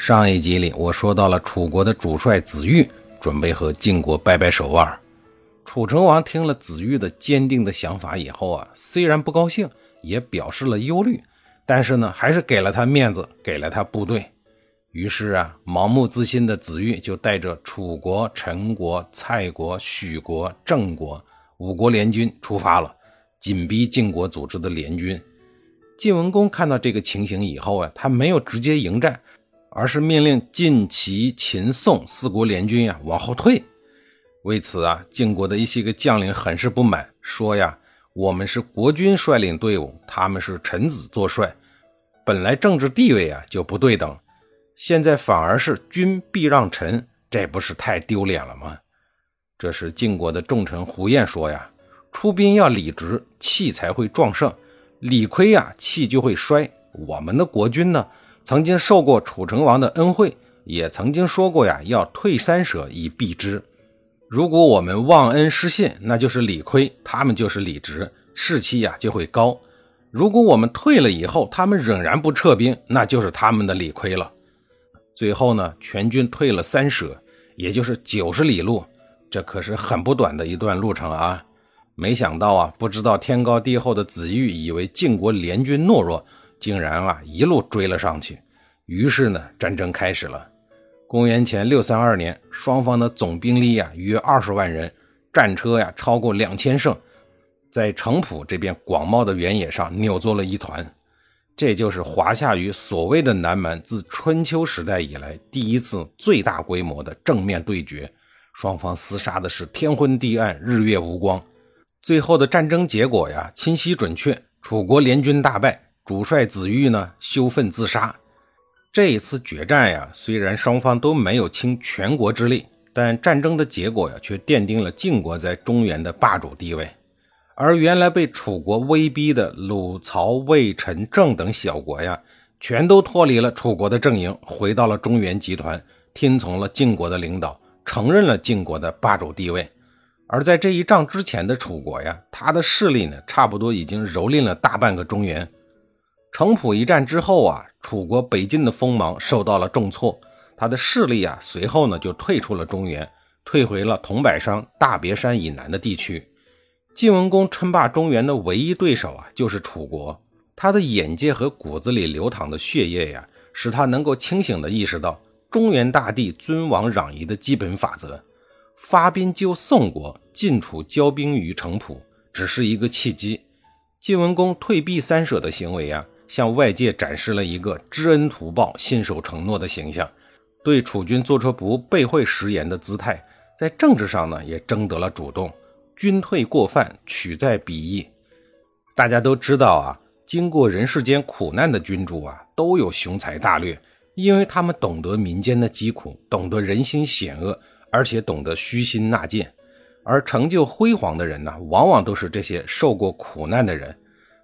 上一集里，我说到了楚国的主帅子玉准备和晋国掰掰手腕。楚成王听了子玉的坚定的想法以后啊，虽然不高兴，也表示了忧虑，但是呢，还是给了他面子，给了他部队。于是啊，盲目自信的子玉就带着楚国、陈国、蔡国、许国、郑国五国联军出发了，紧逼晋国组织的联军。晋文公看到这个情形以后啊，他没有直接迎战。而是命令晋、齐、秦、宋四国联军呀往后退。为此啊，晋国的一些个将领很是不满，说呀：“我们是国君率领队伍，他们是臣子做帅，本来政治地位啊就不对等，现在反而是君必让臣，这不是太丢脸了吗？”这时晋国的重臣胡彦说呀：“出兵要理直，气才会壮盛；理亏呀，气就会衰。我们的国君呢？”曾经受过楚成王的恩惠，也曾经说过呀，要退三舍以避之。如果我们忘恩失信，那就是理亏，他们就是理直，士气呀就会高。如果我们退了以后，他们仍然不撤兵，那就是他们的理亏了。最后呢，全军退了三舍，也就是九十里路，这可是很不短的一段路程啊。没想到啊，不知道天高地厚的子玉以为晋国联军懦弱。竟然啊，一路追了上去。于是呢，战争开始了。公元前六三二年，双方的总兵力呀约二十万人，战车呀超过两千乘，在城濮这边广袤的原野上扭作了一团。这就是华夏与所谓的南蛮自春秋时代以来第一次最大规模的正面对决，双方厮杀的是天昏地暗，日月无光。最后的战争结果呀，清晰准确，楚国联军大败。主帅子玉呢，羞愤自杀。这一次决战呀，虽然双方都没有倾全国之力，但战争的结果呀，却奠定了晋国在中原的霸主地位。而原来被楚国威逼的鲁、曹、魏、陈、郑等小国呀，全都脱离了楚国的阵营，回到了中原集团，听从了晋国的领导，承认了晋国的霸主地位。而在这一仗之前的楚国呀，他的势力呢，差不多已经蹂躏了大半个中原。城濮一战之后啊，楚国北进的锋芒受到了重挫，他的势力啊随后呢就退出了中原，退回了桐柏山、大别山以南的地区。晋文公称霸中原的唯一对手啊就是楚国，他的眼界和骨子里流淌的血液呀，使他能够清醒地意识到中原大地尊王攘夷的基本法则。发兵救宋国，晋楚交兵于城濮，只是一个契机。晋文公退避三舍的行为呀。向外界展示了一个知恩图报、信守承诺的形象，对楚军做出不背会食言的姿态，在政治上呢也争得了主动。军退过犯，取在彼意。大家都知道啊，经过人世间苦难的君主啊，都有雄才大略，因为他们懂得民间的疾苦，懂得人心险恶，而且懂得虚心纳谏。而成就辉煌的人呢，往往都是这些受过苦难的人，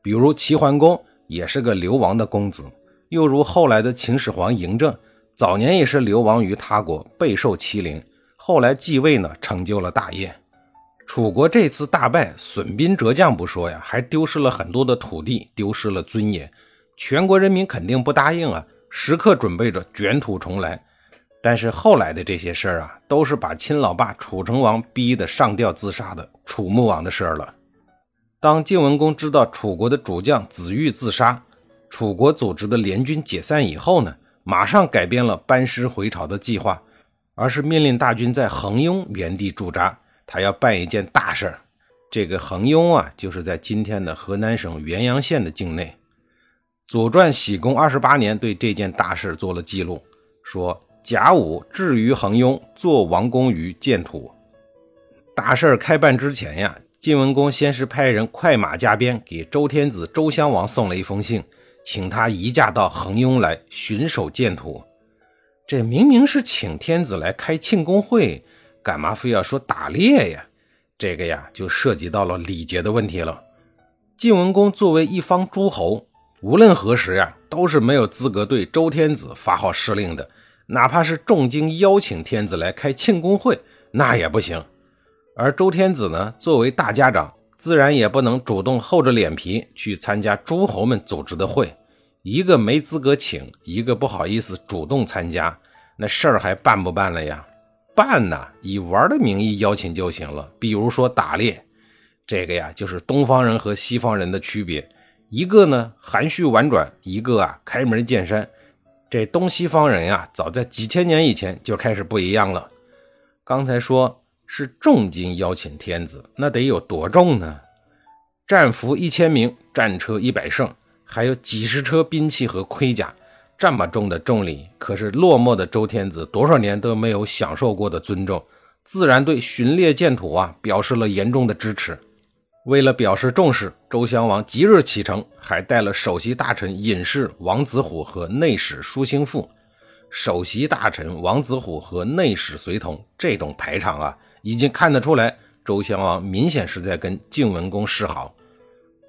比如齐桓公。也是个流亡的公子，又如后来的秦始皇嬴政，早年也是流亡于他国，备受欺凌，后来继位呢，成就了大业。楚国这次大败，损兵折将不说呀，还丢失了很多的土地，丢失了尊严。全国人民肯定不答应啊，时刻准备着卷土重来。但是后来的这些事儿啊，都是把亲老爸楚成王逼得上吊自杀的楚穆王的事儿了。当晋文公知道楚国的主将子玉自杀，楚国组织的联军解散以后呢，马上改变了班师回朝的计划，而是命令大军在衡雍原地驻扎。他要办一件大事儿。这个衡雍啊，就是在今天的河南省原阳县的境内。《左传·喜公二十八年》对这件大事做了记录，说甲午至于衡雍，作王公于建土。大事儿开办之前呀。晋文公先是派人快马加鞭给周天子周襄王送了一封信，请他移驾到衡雍来巡守建土。这明明是请天子来开庆功会，干嘛非要说打猎呀？这个呀，就涉及到了礼节的问题了。晋文公作为一方诸侯，无论何时呀，都是没有资格对周天子发号施令的。哪怕是重金邀请天子来开庆功会，那也不行。而周天子呢，作为大家长，自然也不能主动厚着脸皮去参加诸侯们组织的会。一个没资格请，一个不好意思主动参加，那事儿还办不办了呀？办呐，以玩的名义邀请就行了。比如说打猎，这个呀，就是东方人和西方人的区别。一个呢含蓄婉转，一个啊开门见山。这东西方人呀，早在几千年以前就开始不一样了。刚才说是重金邀请天子，那得有多重呢？战俘一千名，战车一百乘。还有几十车兵器和盔甲，这么重的重礼，可是落寞的周天子多少年都没有享受过的尊重，自然对巡猎建土啊表示了严重的支持。为了表示重视，周襄王即日启程，还带了首席大臣尹氏、王子虎和内史舒兴富。首席大臣王子虎和内史随同，这种排场啊，已经看得出来，周襄王明显是在跟晋文公示好。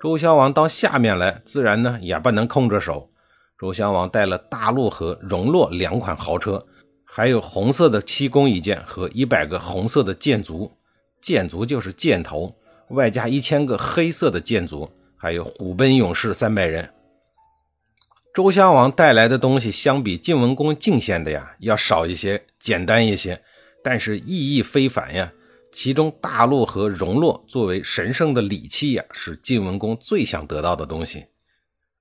周襄王到下面来，自然呢也不能空着手。周襄王带了大陆和荣洛两款豪车，还有红色的七弓一箭和一百个红色的箭卒，箭卒就是箭头，外加一千个黑色的箭卒，还有虎贲勇士三百人。周襄王带来的东西，相比晋文公进献的呀，要少一些，简单一些，但是意义非凡呀。其中，大陆和荣洛作为神圣的礼器呀，是晋文公最想得到的东西。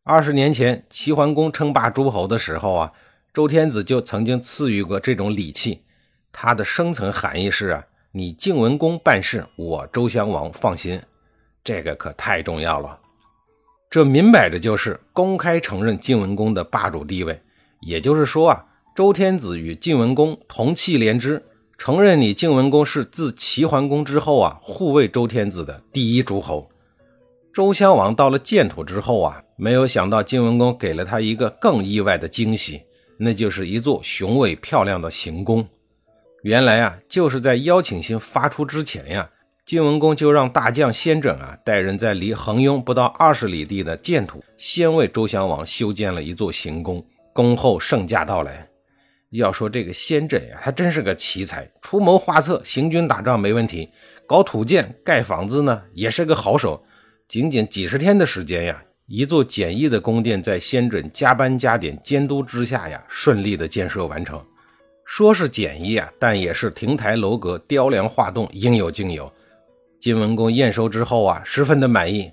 二十年前，齐桓公称霸诸侯的时候啊，周天子就曾经赐予过这种礼器。它的深层含义是啊，你晋文公办事，我周襄王放心。这个可太重要了。这明摆着就是公开承认晋文公的霸主地位。也就是说啊，周天子与晋文公同气连枝。承认你晋文公是自齐桓公之后啊，护卫周天子的第一诸侯。周襄王到了建土之后啊，没有想到晋文公给了他一个更意外的惊喜，那就是一座雄伟漂亮的行宫。原来啊，就是在邀请信发出之前呀，晋文公就让大将先轸啊带人在离恒雍不到二十里地的建土，先为周襄王修建了一座行宫，恭候圣驾到来。要说这个先轸呀，他真是个奇才，出谋划策，行军打仗没问题，搞土建、盖房子呢也是个好手。仅仅几十天的时间呀，一座简易的宫殿在先轸加班加点监督之下呀，顺利的建设完成。说是简易啊，但也是亭台楼阁、雕梁画栋，应有尽有。晋文公验收之后啊，十分的满意。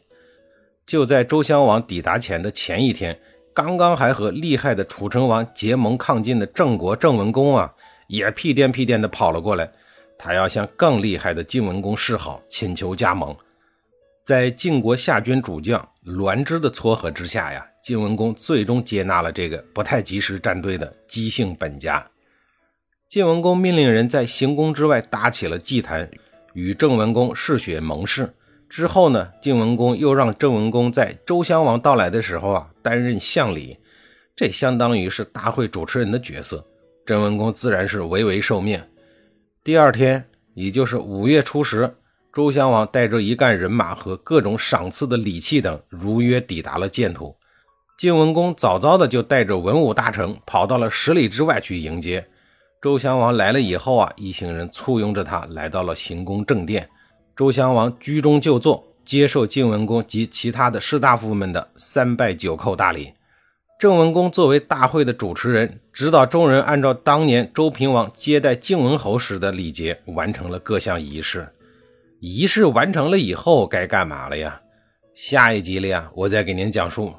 就在周襄王抵达前的前一天。刚刚还和厉害的楚成王结盟抗晋的郑国郑文公啊，也屁颠屁颠的跑了过来，他要向更厉害的晋文公示好，请求加盟。在晋国下军主将栾枝的撮合之下呀，晋文公最终接纳了这个不太及时站队的姬姓本家。晋文公命令人在行宫之外搭起了祭坛，与郑文公嗜血盟誓。之后呢，晋文公又让郑文公在周襄王到来的时候啊，担任相礼，这相当于是大会主持人的角色。郑文公自然是唯唯受命。第二天，也就是五月初十，周襄王带着一干人马和各种赏赐的礼器等，如约抵达了建土。晋文公早早的就带着文武大臣跑到了十里之外去迎接周襄王。来了以后啊，一行人簇拥着他来到了行宫正殿。周襄王居中就坐，接受晋文公及其他的士大夫们的三拜九叩大礼。郑文公作为大会的主持人，指导众人按照当年周平王接待晋文侯时的礼节，完成了各项仪式。仪式完成了以后，该干嘛了呀？下一集里呀，我再给您讲述。